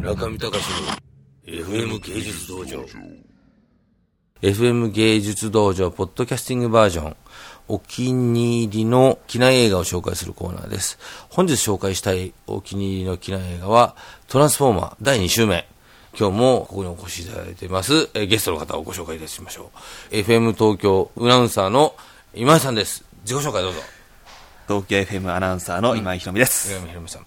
中見隆の FM 芸術道場 FM 芸術道場ポッドキャスティングバージョンお気に入りの機内映画を紹介するコーナーです。本日紹介したいお気に入りの機内映画はトランスフォーマー第2週目。今日もここにお越しいただいています、えゲストの方をご紹介いたしましょう。FM 東京アナウンサーの今井さんです。自己紹介どうぞ。東京 FM アナウンサーの今井ひろみです。今井ひろみさん。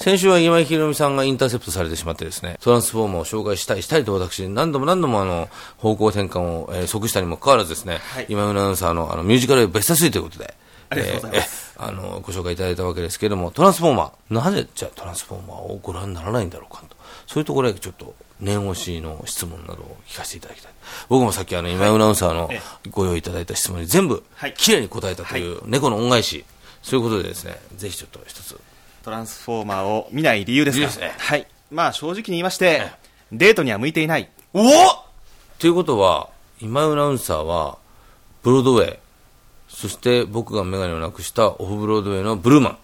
先週は今井ひろみさんがインターセプトされてしまってですね、トランスフォーマーを紹介したい、したいと私、何度も何度もあの、方向転換を、えー即したにもかかわらずですね、はい今井アナウンサーのあの、ミュージカルベスト3ということで、ありがとうございますえあの、ご紹介いただいたわけですけれども、トランスフォーマー、なぜじゃあトランスフォーマーをご覧にならないんだろうかと。そういうところでちょっと、念押しの質問などを聞かせていただきたい。僕もさっきあの、今井アナウンサーのえご用意いただいた質問に全部はい、きれいに答えたという、猫の恩返し。そういうことでですね、ぜひちょっと一つ。トランスフォーマーを見ない理由ですか。ですね。はい。まあ正直に言いまして、デートには向いていない。おということは、今井アナウンサーは、ブロードウェイ、そして僕がメガネをなくしたオフブロードウェイのブルーマン、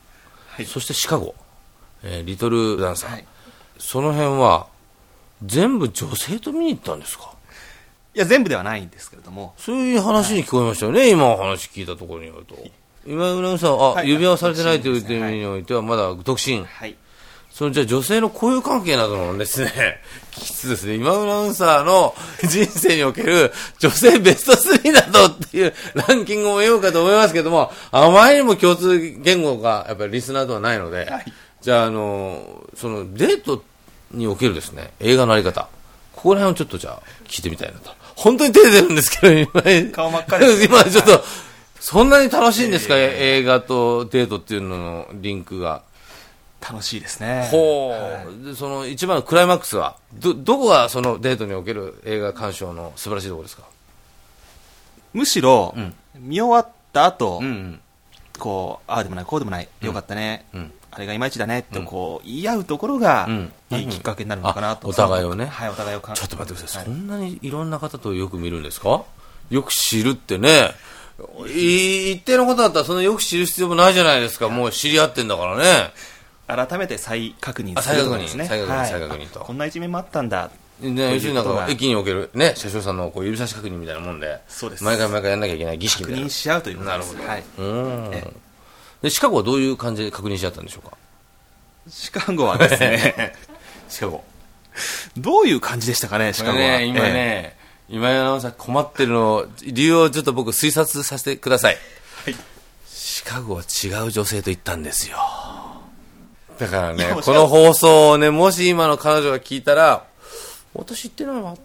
はい。そしてシカゴ、えーリトルダンサー、はい。その辺は、全部女性と見に行ったんですか？いや、全部ではないんですけれども、そういう話に聞こえましたよね、今話聞いたところによると。今井アナウンサーは、あ、はい。指輪をされてないという点独身ですねにおいては、まだ独身。はい。そのじゃあ女性の交友関係などのですね、聞きつつですね、今アナウンサーの人生における女性ベスト3などっていうランキングを得ようかと思いますけども、あまりにも共通言語がやっぱりリスナーとはないので、はい。じゃああの、そのデートにおけるですね、映画のあり方、ここら辺をちょっとじゃあ聞いてみたいなと。本当に手出るんですけど、今、顔真っ赤です 今ちょっと、そんなに楽しいんですか、映画とデートっていうののリンクが。楽しいですね。ほう、はい。でその一番のクライマックスは？どどこがそのデートにおける映画鑑賞の素晴らしいところですか？むしろ、ん。見終わった後、んこう、ああでもない、こうでもない、よかったね、うん。あれがいまいちだねって、こう、言い合うところが、うん。いいきっかけになるのかなと。あお互いをね。はい、お互いをかちょっと待ってください、はそんなにいろんな方とよく見るんですか？よく知るってね。い一定のことだったらそんなよく知る必要もないじゃないですか。もう知り合ってんだからね。改めて再確認あするですね。再確認はい。再確認と。あこんな一面もあったんだ。ね、要するになんか駅におけるね車掌さんのこう指差し確認みたいなもんでそうです。毎回毎回やんなきゃいけない儀式みたいな。確認し合うということです。なるほど、はい。うん。えでシカゴはどういう感じで確認し合ったんでしょうか？シカゴはですね、シカゴ。どういう感じでしたかね、シカゴは。ね、今えね、今井アナウンサー困ってるのを、理由をちょっと僕推察させてください。はいシカゴは違う女性と言ったんですよ。だからねこの放送をね、もし今の彼女が聞いたら、私言ってないわ。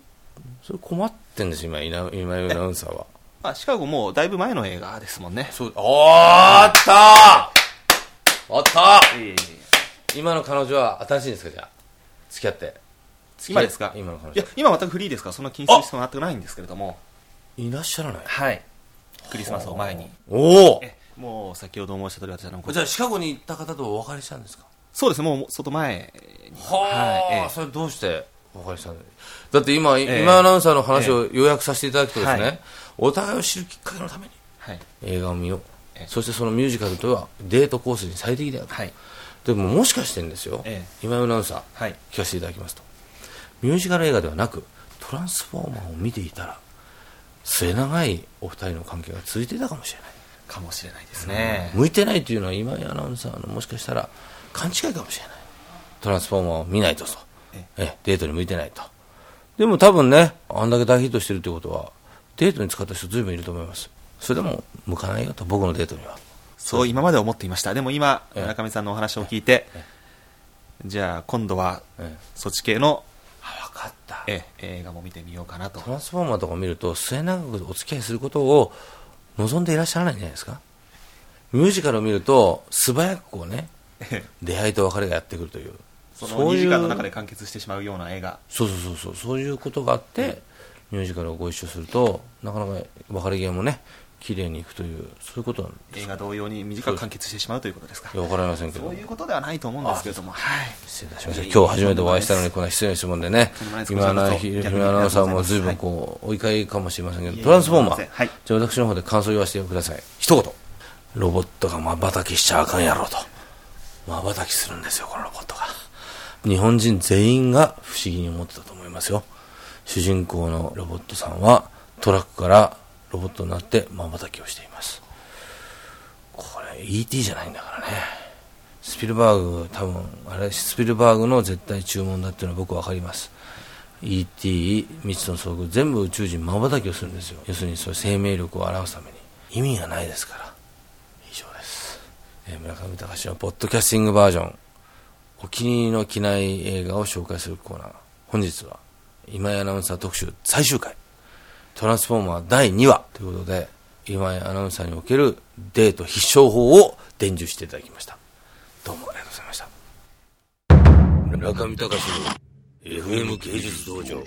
それ困ってんですよ、今、今今井アナウンサーは。まあ、シカゴもうだいぶ前の映画ですもんね。そう、あったーあったー今の彼女は新しいんですか、じゃあ。付き合って。今ですか？今の彼いや女。、今全くフリーですか？ら、そんな気にする必要は全くないんですけれども。いらっしゃらない。はい。クリスマスを前に。おおえもう先ほど申した通り私あのじゃあシカゴに行った方とお別れしたんですか？そうですね、もう外前に。はあ、はいええそれどうしてお別れしたんだだって今、え今アナウンサーの話を要約させていただくとですね、はいお互いを知るきっかけのためにはい。映画を見よう、ええそしてそのミュージカルとはデートコースに最適だよと、はい。でももしかしてんですよ、え今アナウンサー、はい。聞かせていただきますとミュージカル映画ではなくトランスフォーマーを見ていたら末永いお二人の関係が続いていたかもしれない。かもしれないですね。向いてないというのは今井アナウンサーのもしかしたら勘違いかもしれない。トランスフォーマーを見ないとと。ええ。デートに向いてないと。でも多分ねあんだけ大ヒットしてるってことはデートに使った人ずいぶんいると思います。それでも向かないよと僕のデートには。そう今まで思っていました。でも今、ええ。村上さんのお話を聞いて、じゃあ今度はええ。そっち系のかった。ええ映画も見てみようかなと。ト。ランスフォーマーとか見ると末永くお付き合いすることを望んでいらっしゃらないんじゃないですか？ミュージカルを見ると素早くこうね出会いと別れがやってくるという。その2時間の中で完結してしまうような映画。そうそうそうそう。そういうことがあって、ミュージカルをご一緒するとなかなか別れ際もね綺麗にいくというそういうことなんです映画同様に短く完結してしまうということですか？いや分かりませんけど。そういうことではないと思うんですけれども、はい。失礼いたしました。今日初めてお会いしたのにこんな失礼な質問でね。今アナこちらこそひひろみアナウンサーも随分こうお怒りかもしれませんけどトランスフォーマー。はい。じゃあ私の方で感想を言わせてください。一言。ロボットがまばたきしちゃあかんやろと。まばたきするんですよこのロボットが。日本人全員が不思議に思ってたと思いますよ。主人公のロボットさんはトラックからロボットになって瞬きをしています。これ ET じゃないんだからね。スピルバーグ、多分、あれ、スピルバーグの絶対注文だっていうのは僕分かります。ET、未知の遭遇、全部宇宙人瞬きをするんですよ。要するにそ生命力を表すために。意味がないですから。以上です。えー、村上隆のポッドキャスティングバージョン。お気に入りの機内映画を紹介するコーナー。本日は、今井アナウンサー特集最終回。トランスフォーマー第2話ということで、今井アナウンサーにおけるデート必勝法を伝授していただきました。どうもありがとうございました。村上隆の FM 芸術道場。